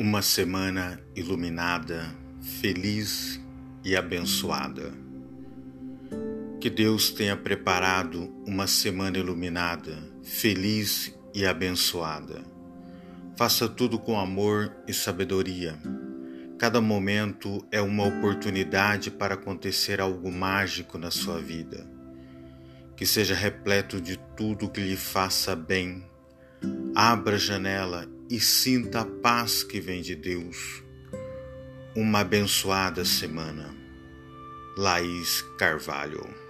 Uma semana iluminada, feliz e abençoada. Que Deus tenha preparado uma semana iluminada, feliz e abençoada. Faça tudo com amor e sabedoria. Cada momento é uma oportunidade para acontecer algo mágico na sua vida. Que seja repleto de tudo que lhe faça bem. Abra a janela e sinta a paz que vem de Deus. Uma abençoada semana. Laís Carvalho